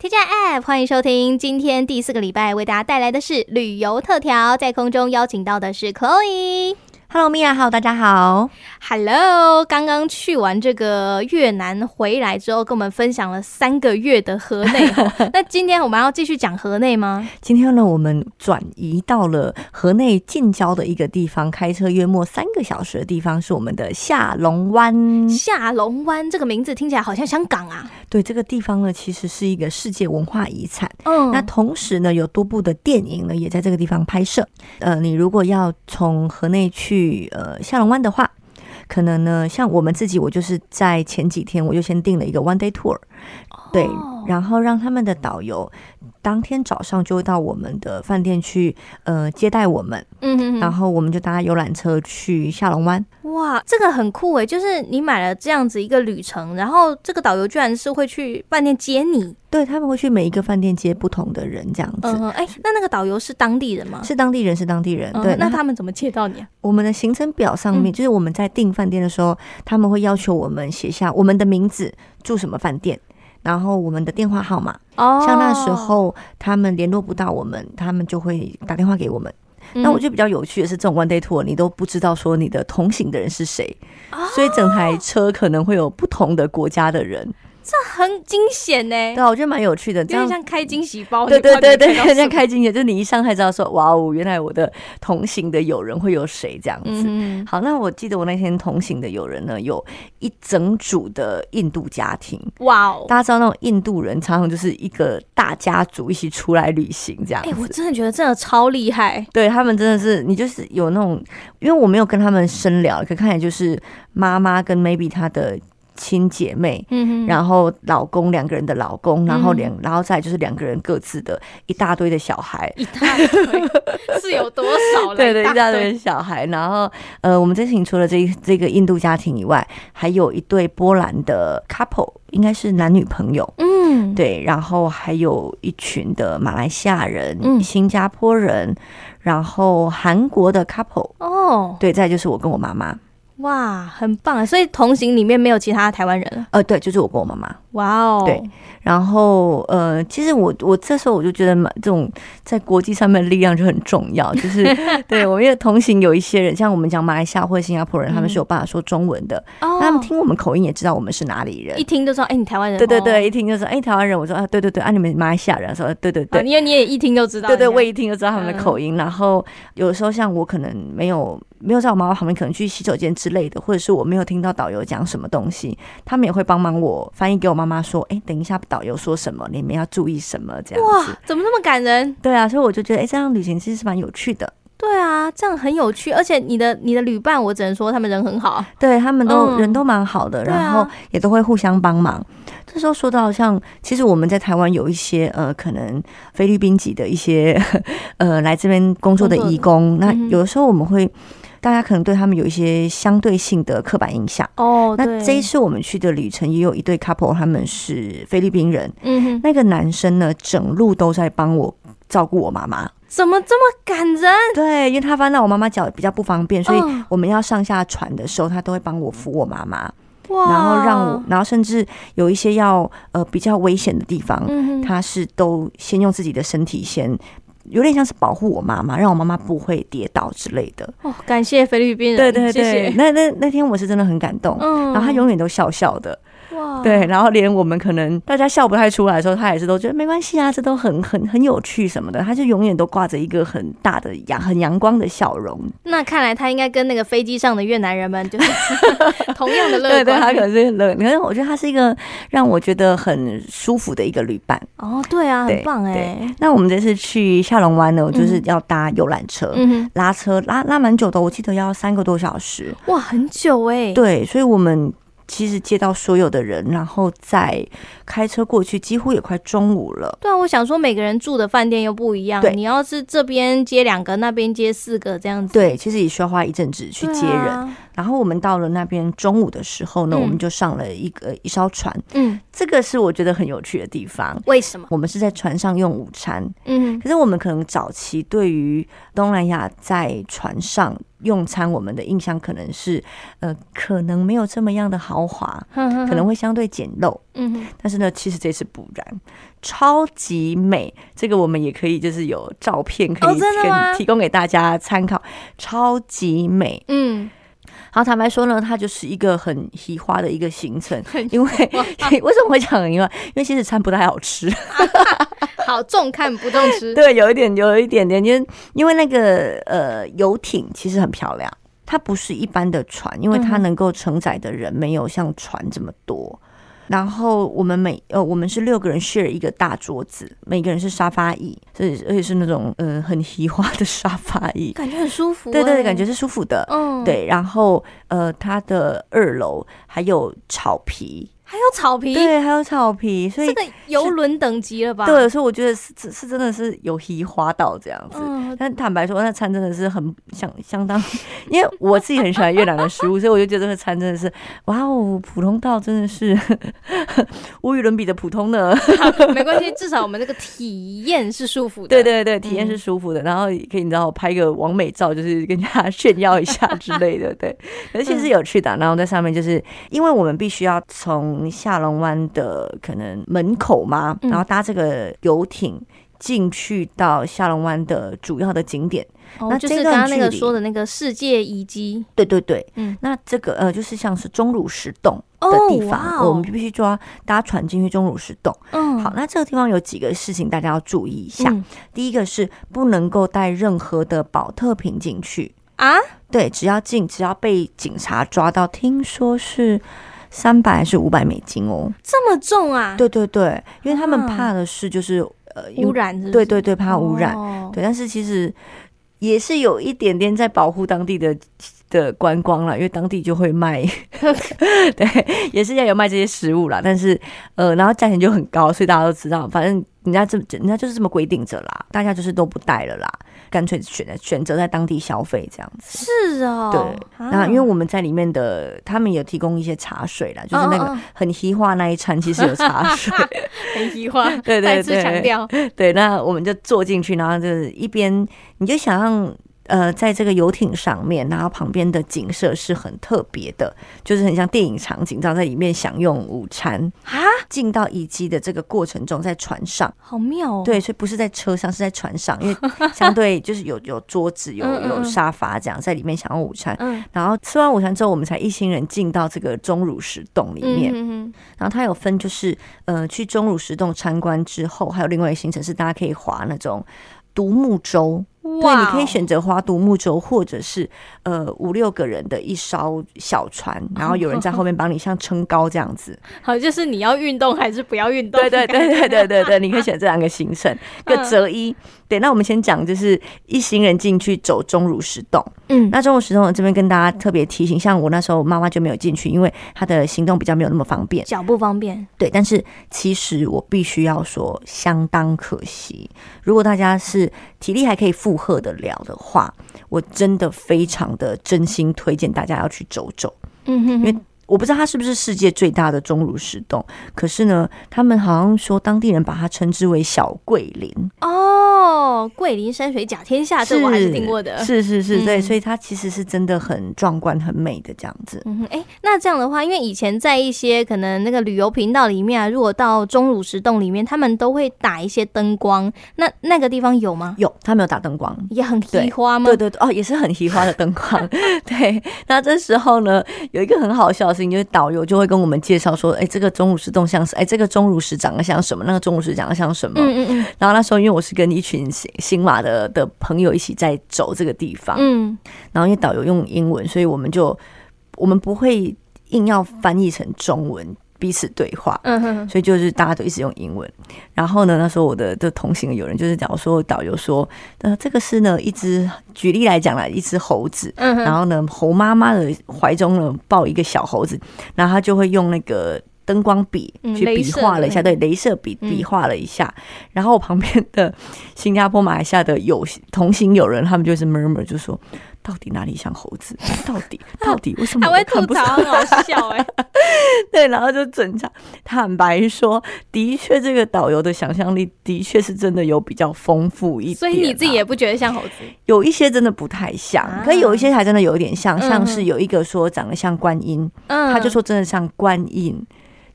T 加 App，欢迎收听。今天第四个礼拜为大家带来的是旅游特调，在空中邀请到的是 Chloe。Hello，Mia，Hello，大家好。Hello，刚刚去完这个越南回来之后，跟我们分享了三个月的河内。那今天我们要继续讲河内吗？今天呢，我们转移到了河内近郊的一个地方，开车约莫三个小时的地方，是我们的下龙湾。下龙湾这个名字听起来好像香港啊。对，这个地方呢，其实是一个世界文化遗产。嗯，那同时呢，有多部的电影呢，也在这个地方拍摄。呃，你如果要从河内去。去呃下龙湾的话，可能呢，像我们自己，我就是在前几天我就先定了一个 one day tour，对，然后让他们的导游当天早上就会到我们的饭店去呃接待我们，嗯哼哼，然后我们就搭游览车去下龙湾。哇，这个很酷诶，就是你买了这样子一个旅程，然后这个导游居然是会去饭店接你。对，他们会去每一个饭店接不同的人，这样子。嗯，哎，那那个导游是当地人吗？是当地人，是当地人。对，那他们怎么接到你啊？我们的行程表上面，就是我们在订饭店的时候，他们会要求我们写下我们的名字、住什么饭店，然后我们的电话号码。哦。像那时候他们联络不到我们，他们就会打电话给我们。那我觉得比较有趣的是，这种 one day tour 你都不知道说你的同行的人是谁，所以整台车可能会有不同的国家的人。这很惊险呢，对啊，我觉得蛮有趣的，有点像开惊喜包。对对对对，像开惊喜，就是你一上台知道说，哇哦，原来我的同行的友人会有谁这样子。嗯、好，那我记得我那天同行的友人呢，有一整组的印度家庭。哇哦，大家知道那种印度人常常就是一个大家族一起出来旅行这样子。哎、欸，我真的觉得真的超厉害。对，他们真的是，你就是有那种，因为我没有跟他们深聊，可看起来就是妈妈跟 maybe 他的。亲姐妹，嗯，然后老公两个人的老公，然后两，然后再就是两个人各自的一大堆的小孩，一大堆 是有多少？对对，一大堆的小孩。然后呃，我们这次除了这这个印度家庭以外，还有一对波兰的 couple，应该是男女朋友，嗯，对。然后还有一群的马来西亚人、嗯、新加坡人，然后韩国的 couple，哦，对，再就是我跟我妈妈。哇，很棒啊！所以同行里面没有其他台湾人了？呃，对，就是我跟我妈妈。哇哦，对。然后呃，其实我我这时候我就觉得，这种在国际上面的力量就很重要。就是 对我因为同行有一些人，像我们讲马来西亚或者新加坡人，他们是有办法说中文的。哦。他们听我们口音也知道我们是哪里人，一听就说：“哎，你台湾人。”对对对，一听就说：“哎，台湾人。”我说：“啊，对对对，啊，你们马来西亚人。”说：“对对对。”因为你也一听就知道。对对，我一听就知道他们的口音。然后有时候像我可能没有。没有在我妈妈旁边，可能去洗手间之类的，或者是我没有听到导游讲什么东西，他们也会帮忙我翻译给我妈妈说：“哎，等一下导游说什么，你们要注意什么。”这样子。哇，怎么那么感人？对啊，所以我就觉得，哎，这样旅行其实是蛮有趣的。对啊，这样很有趣，而且你的你的旅伴，我只能说他们人很好，对他们都、嗯、人都蛮好的，然后也都会互相帮忙。这时候说到像，其实我们在台湾有一些呃，可能菲律宾籍的一些 呃来这边工作的义工，那有的时候我们会。大家可能对他们有一些相对性的刻板印象哦。那这一次我们去的旅程也有一对 couple，他们是菲律宾人。嗯哼，那个男生呢，整路都在帮我照顾我妈妈。怎么这么感人？对，因为他翻到我妈妈脚比较不方便，所以我们要上下船的时候，他都会帮我扶我妈妈。然后让我，然后甚至有一些要呃比较危险的地方，他是都先用自己的身体先。有点像是保护我妈妈，让我妈妈不会跌倒之类的。哦，感谢菲律宾人，对对对。那那那天我是真的很感动，嗯，然后他永远都笑笑的。哇，对，然后连我们可能大家笑不太出来的时候，他也是都觉得没关系啊，这都很很很有趣什么的，他就永远都挂着一个很大的阳很阳光的笑容。那看来他应该跟那个飞机上的越南人们就是 同样的乐观。对对，他可能是乐，可是我觉得他是一个让我觉得很舒服的一个旅伴。哦，对啊，很棒哎。那我们这次去下龙湾呢，我就是要搭游览车，嗯，拉车拉拉蛮久的，我记得要三个多小时。哇，很久哎。对，所以我们。其实接到所有的人，然后再开车过去，几乎也快中午了。对啊，我想说每个人住的饭店又不一样。对，你要是这边接两个，那边接四个这样子。对，其实也需要花一阵子去接人。啊、然后我们到了那边中午的时候呢，嗯、我们就上了一个一艘船。嗯，这个是我觉得很有趣的地方。为什么？我们是在船上用午餐。嗯，可是我们可能早期对于东南亚在船上。用餐，我们的印象可能是呃，可能没有这么样的豪华，可能会相对简陋。嗯，但是呢，其实这次不然，超级美。这个我们也可以就是有照片可以跟提供给大家参考，超级美。嗯。好坦白说呢，它就是一个很奇花的一个行程，因为 为什么会讲很奇花？因为其实餐不太好吃，好重看不重吃。对，有一点，有一点点，因为因为那个呃游艇其实很漂亮，它不是一般的船，因为它能够承载的人没有像船这么多。然后我们每呃，我们是六个人 share 一个大桌子，每个人是沙发椅，所以而且是那种呃很奇花的沙发椅，感觉很舒服。对对，感觉是舒服的。嗯，对。然后呃，它的二楼还有草皮。还有草皮，对，还有草皮，所以这个游轮等级了吧？对，所以我觉得是是是真的是有移花到这样子。嗯、但坦白说，那餐真的是很相相当，因为我自己很喜欢越南的食物，所以我就觉得这个餐真的是哇哦，普通到真的是 无与伦比的普通呢。没关系，至少我们这个体验是舒服的。对对对，体验是舒服的，嗯、然后可以你知道拍个完美照，就是跟大家炫耀一下之类的。对，而且是有趣的。然后在上面就是因为我们必须要从下龙湾的可能门口嘛，然后搭这个游艇进去到下龙湾的主要的景点。哦、那就是刚刚那个说的那个世界遗迹。对对对，嗯，那这个呃，就是像是钟乳石洞的地方，哦、我们必须抓搭船进去钟乳石洞。嗯，好，那这个地方有几个事情大家要注意一下。嗯、第一个是不能够带任何的保特瓶进去啊。对，只要进，只要被警察抓到，听说是。三百还是五百美金哦？这么重啊？对对对，因为他们怕的是就是、啊、呃污染是是，对对对，怕污染。哦、对，但是其实也是有一点点在保护当地的的观光了，因为当地就会卖，对，也是要有卖这些食物啦。但是呃，然后价钱就很高，所以大家都知道，反正人家这人家就是这么规定着啦，大家就是都不带了啦。干脆选择选择在当地消费这样子。是哦，对，那因为我们在里面的，他们有提供一些茶水啦，就是那个很西化那一餐，其实有茶水，很西化，对对对，再次强调，对，那我们就坐进去，然后就是一边你就想象。呃，在这个游艇上面，然后旁边的景色是很特别的，就是很像电影场景，然后在里面享用午餐啊。进到遗迹的这个过程中，在船上，好妙哦。对，所以不是在车上，是在船上，因为 相对就是有有桌子、有有沙发这样，在里面享用午餐。嗯。然后吃完午餐之后，我们才一行人进到这个钟乳石洞里面。嗯。然后它有分，就是呃，去钟乳石洞参观之后，还有另外一个行程是大家可以划那种独木舟。对，你可以选择划独木舟，或者是呃五六个人的一艘小船，然后有人在后面帮你像撑高这样子。好，就是你要运动还是不要运动？对对对对对对对，你可以选这两个行程，各择一。对，那我们先讲，就是一行人进去走钟乳石洞。嗯，那钟乳石洞这边跟大家特别提醒，像我那时候妈妈就没有进去，因为她的行动比较没有那么方便，脚不方便。对，但是其实我必须要说，相当可惜。如果大家是体力还可以负荷得了的话，我真的非常的真心推荐大家要去走走。嗯哼，因为。我不知道它是不是世界最大的钟乳石洞，可是呢，他们好像说当地人把它称之为小桂林哦，桂林山水甲天下，这我还是听过的。是是是，对，嗯、所以它其实是真的很壮观、很美的这样子。嗯哼，哎、欸，那这样的话，因为以前在一些可能那个旅游频道里面啊，如果到钟乳石洞里面，他们都会打一些灯光，那那个地方有吗？有，他没有打灯光，也很奇花吗？对对对，哦，也是很奇花的灯光。对，那这时候呢，有一个很好笑的。因为导游就会跟我们介绍说，哎，这个钟乳石洞像是，哎，这个钟乳石长得像什么？那个钟乳石长得像什么？嗯嗯嗯。然后那时候，因为我是跟一群新新马的的朋友一起在走这个地方，嗯。然后因为导游用英文，所以我们就我们不会硬要翻译成中文。彼此对话，嗯哼，所以就是大家都一直用英文。然后呢，那时候我的的同行的友人就是讲说，导游说，呃，这个是呢一只，举例来讲啦，一只猴子，然后呢，猴妈妈的怀中呢抱一个小猴子，然后他就会用那个灯光笔去比划了一下，对，镭射笔比划了一下。然后我旁边的新加坡、马来西亚的有同行友人，他们就是 murmur 就说。到底哪里像猴子？到底到底为什么？还会吐槽，很好笑哎。对，然后就整场坦白说，的确这个导游的想象力的确是真的有比较丰富一点。所以你自己也不觉得像猴子？有一些真的不太像，啊、可以有一些还真的有一点像，像是有一个说长得像观音，嗯、他就说真的像观音。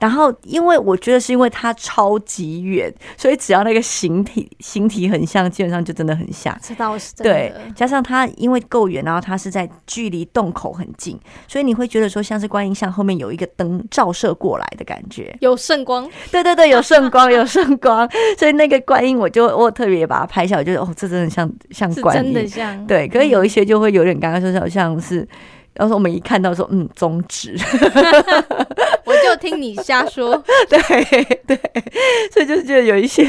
然后，因为我觉得是因为它超级远，所以只要那个形体形体很像，基本上就真的很像。这倒是真的。对，加上它因为够远，然后它是在距离洞口很近，所以你会觉得说像是观音像后面有一个灯照射过来的感觉，有圣光。对对对，有圣光，有圣光。所以那个观音，我就我特别把它拍下来，我觉得哦，这真的像像观音，真的像。对，可是有一些就会有点刚刚说好像是。然后我们一看到说，嗯，中指，我就听你瞎说，对对，所以就是觉得有一些，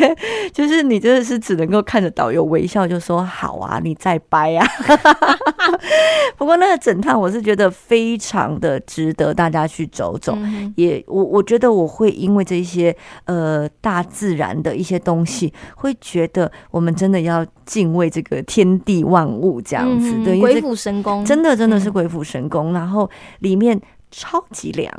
就是你真的是只能够看着导游微笑，就说好啊，你再掰啊。不过那个整趟我是觉得非常的值得大家去走走，嗯、也我我觉得我会因为这些呃大自然的一些东西，会觉得我们真的要敬畏这个天地万物这样子，嗯、对，鬼斧神工，真的真的是鬼斧神工，嗯、然后里面超级凉，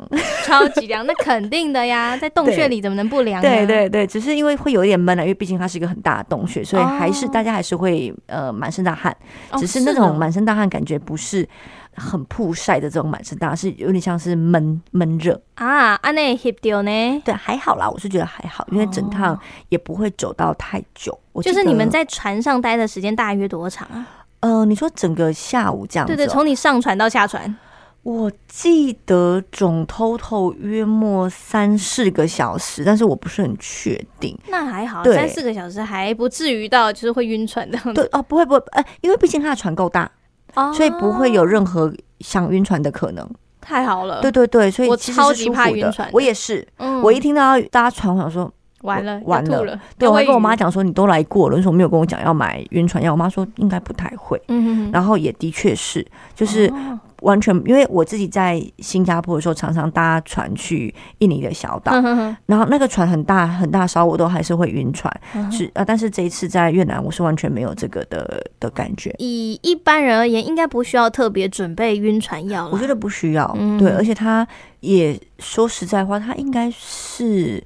超级凉，那肯定的呀，在洞穴里怎么能不凉？对对对，只是因为会有一点闷啊，因为毕竟它是一个很大的洞穴，所以还是、哦、大家还是会呃满身大汗，只是那种满身大汗感觉不是。很曝晒的这种满身大汗是有点像是闷闷热啊，安内翕到呢？对，还好啦，我是觉得还好，因为整趟也不会走到太久。就是你们在船上待的时间大约多长啊？呃，你说整个下午这样子？对对，从你上船到下船，我记得总 total 约莫三四个小时，但是我不是很确定。那还好，三四个小时还不至于到就是会晕船的。对哦，不会不会，哎，因为毕竟他的船够大。所以不会有任何想晕船的可能。太好了，对对对，所以我超级怕晕船，我也是。我一听到搭船，我想说完了完了。对，我还跟我妈讲说，你都来过了，为什么没有跟我讲要买晕船药？我妈说应该不太会。嗯，然后也的确是，就是。完全，因为我自己在新加坡的时候，常常搭船去印尼的小岛，然后那个船很大很大艘，我都还是会晕船。是啊，但是这一次在越南，我是完全没有这个的的感觉。以一般人而言，应该不需要特别准备晕船药。我觉得不需要，对，而且他也说实在话，他应该是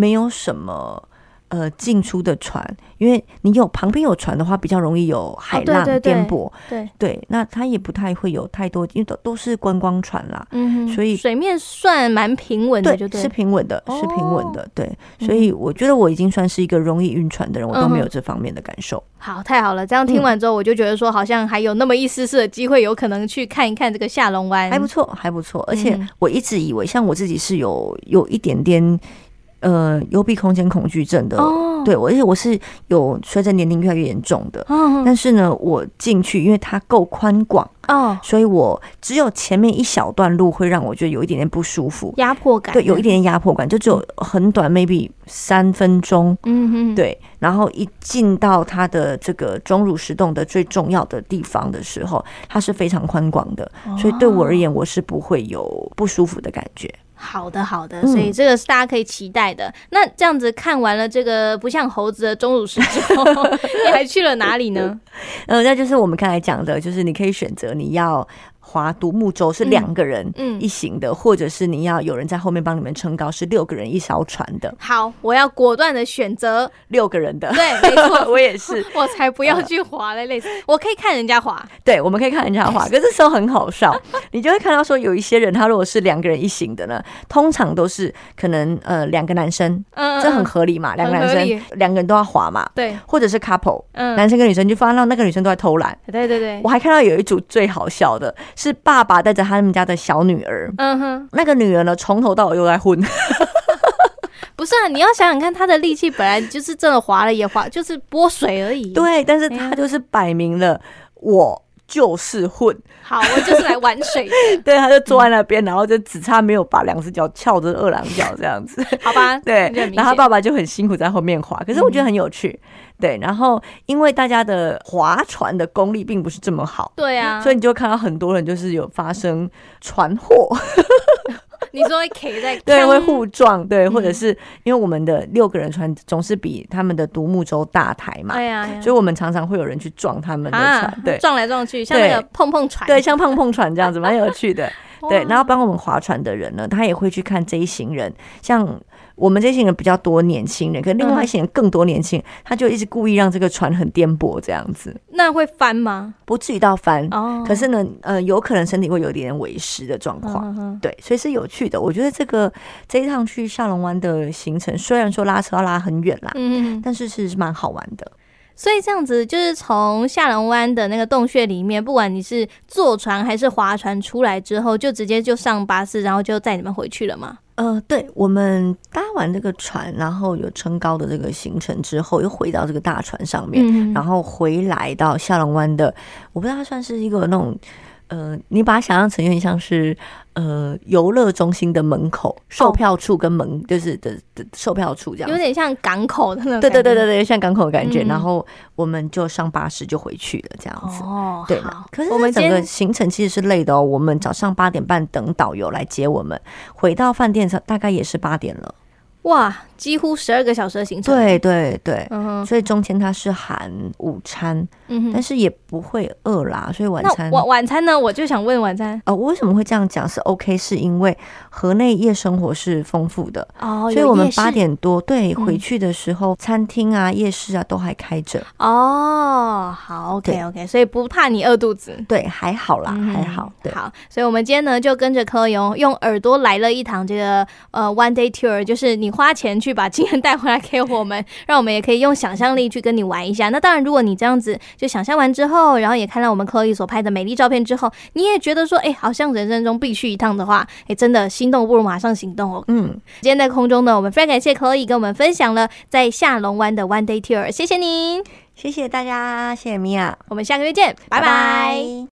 没有什么。呃，进出的船，因为你有旁边有船的话，比较容易有海浪颠簸。对对，那它也不太会有太多，因为都都是观光船啦。嗯，所以水面算蛮平稳的，就对，是平稳的，是平稳的。对，所以我觉得我已经算是一个容易晕船的人，我都没有这方面的感受。好，太好了！这样听完之后，我就觉得说，好像还有那么一丝丝的机会，有可能去看一看这个下龙湾，还不错，还不错。而且我一直以为，像我自己是有有一点点。呃，幽闭空间恐惧症的，oh. 对我，而且我是有随着年龄越来越严重的。Oh. 但是呢，我进去，因为它够宽广哦，所以我只有前面一小段路会让我觉得有一点点不舒服，压迫感。对，有一点点压迫感，就只有很短，maybe 三分钟。嗯哼，对。然后一进到它的这个钟乳石洞的最重要的地方的时候，它是非常宽广的，oh. 所以对我而言，我是不会有不舒服的感觉。好的，好的，所以这个是大家可以期待的。嗯、那这样子看完了这个不像猴子的钟乳石之后，你还去了哪里呢？呃，那就是我们刚才讲的，就是你可以选择你要。划独木舟是两个人一行的，嗯嗯、或者是你要有人在后面帮你们撑高，是六个人一艘船的。好，我要果断的选择。六个人的。对，没错，我也是，我才不要去划嘞，类似。我可以看人家划。对，我们可以看人家划，可是这时候很好笑，你就会看到说有一些人，他如果是两个人一行的呢，通常都是可能呃两个男生，嗯，这很合理嘛，两个男生两个人都要划嘛，对，或者是 couple，嗯，男生跟女生就发现到那个女生都在偷懒，对对对，我还看到有一组最好笑的。是爸爸带着他们家的小女儿，嗯哼，那个女儿呢，从头到尾又在混。不是啊，你要想想看，他的力气本来就是真的滑了也滑，就是拨水而已。对，但是他就是摆明了，我就是混。好，我就是来玩水的。对，他就坐在那边，然后就只差没有把两只脚翘着二郎脚这样子。好吧，对，然后他爸爸就很辛苦在后面划，可是我觉得很有趣。对，然后因为大家的划船的功力并不是这么好，对啊，所以你就看到很多人就是有发生船祸。你说会 K 在对，会互撞，对，或者是因为我们的六个人船总是比他们的独木舟大台嘛，对呀，所以我们常常会有人去撞他们的船，对，撞来撞去，像那个碰碰船，对，像碰碰船这样子，蛮有趣的。对，然后帮我们划船的人呢，他也会去看这一行人，像。我们这些人比较多年轻人，可是另外一些人更多年轻人，他就一直故意让这个船很颠簸这样子。那会翻吗？不至于到翻哦。可是呢，呃，有可能身体会有点委湿的状况。对，所以是有趣的。我觉得这个这一趟去下龙湾的行程，虽然说拉车要拉很远啦，嗯，但是是蛮好玩的。所以这样子就是从下龙湾的那个洞穴里面，不管你是坐船还是划船出来之后，就直接就上巴士，然后就载你们回去了吗？呃，对，我们搭完这个船，然后有撑高的这个行程之后，又回到这个大船上面，嗯、然后回来到下龙湾的，我不知道它算是一个那种。呃，你把它想象成有点像是呃游乐中心的门口售票处跟门、哦、就是的的售票处这样，有点像港口的那种。对对对对对，像港口的感觉。嗯、然后我们就上巴士就回去了，这样子。哦，对。好可是我们整个行程其实是累的哦。我们早上八点半等导游来接我们，回到饭店大概也是八点了。哇，几乎十二个小时的行程。对对对，嗯、哼所以中间它是含午餐，嗯、哼但是也不会饿啦。所以晚餐晚晚餐呢，我就想问晚餐。呃，我为什么会这样讲是 OK？是因为河内夜生活是丰富的哦，所以我们八点多对回去的时候，嗯、餐厅啊、夜市啊都还开着。哦，好，OK OK，所以不怕你饿肚子。对，还好啦，嗯、还好。对，好，所以我们今天呢就跟着 Chloe 用耳朵来了一堂这个呃 One Day Tour，就是你。花钱去把经验带回来给我们，让我们也可以用想象力去跟你玩一下。那当然，如果你这样子就想象完之后，然后也看到我们 Chloe 所拍的美丽照片之后，你也觉得说，哎、欸，好像人生中必去一趟的话，哎、欸，真的心动不如马上行动哦。嗯，今天在空中呢，我们非常感谢 Chloe 跟我们分享了在下龙湾的 One Day Tour，谢谢您，谢谢大家，谢谢米娅，我们下个月见，拜拜。拜拜。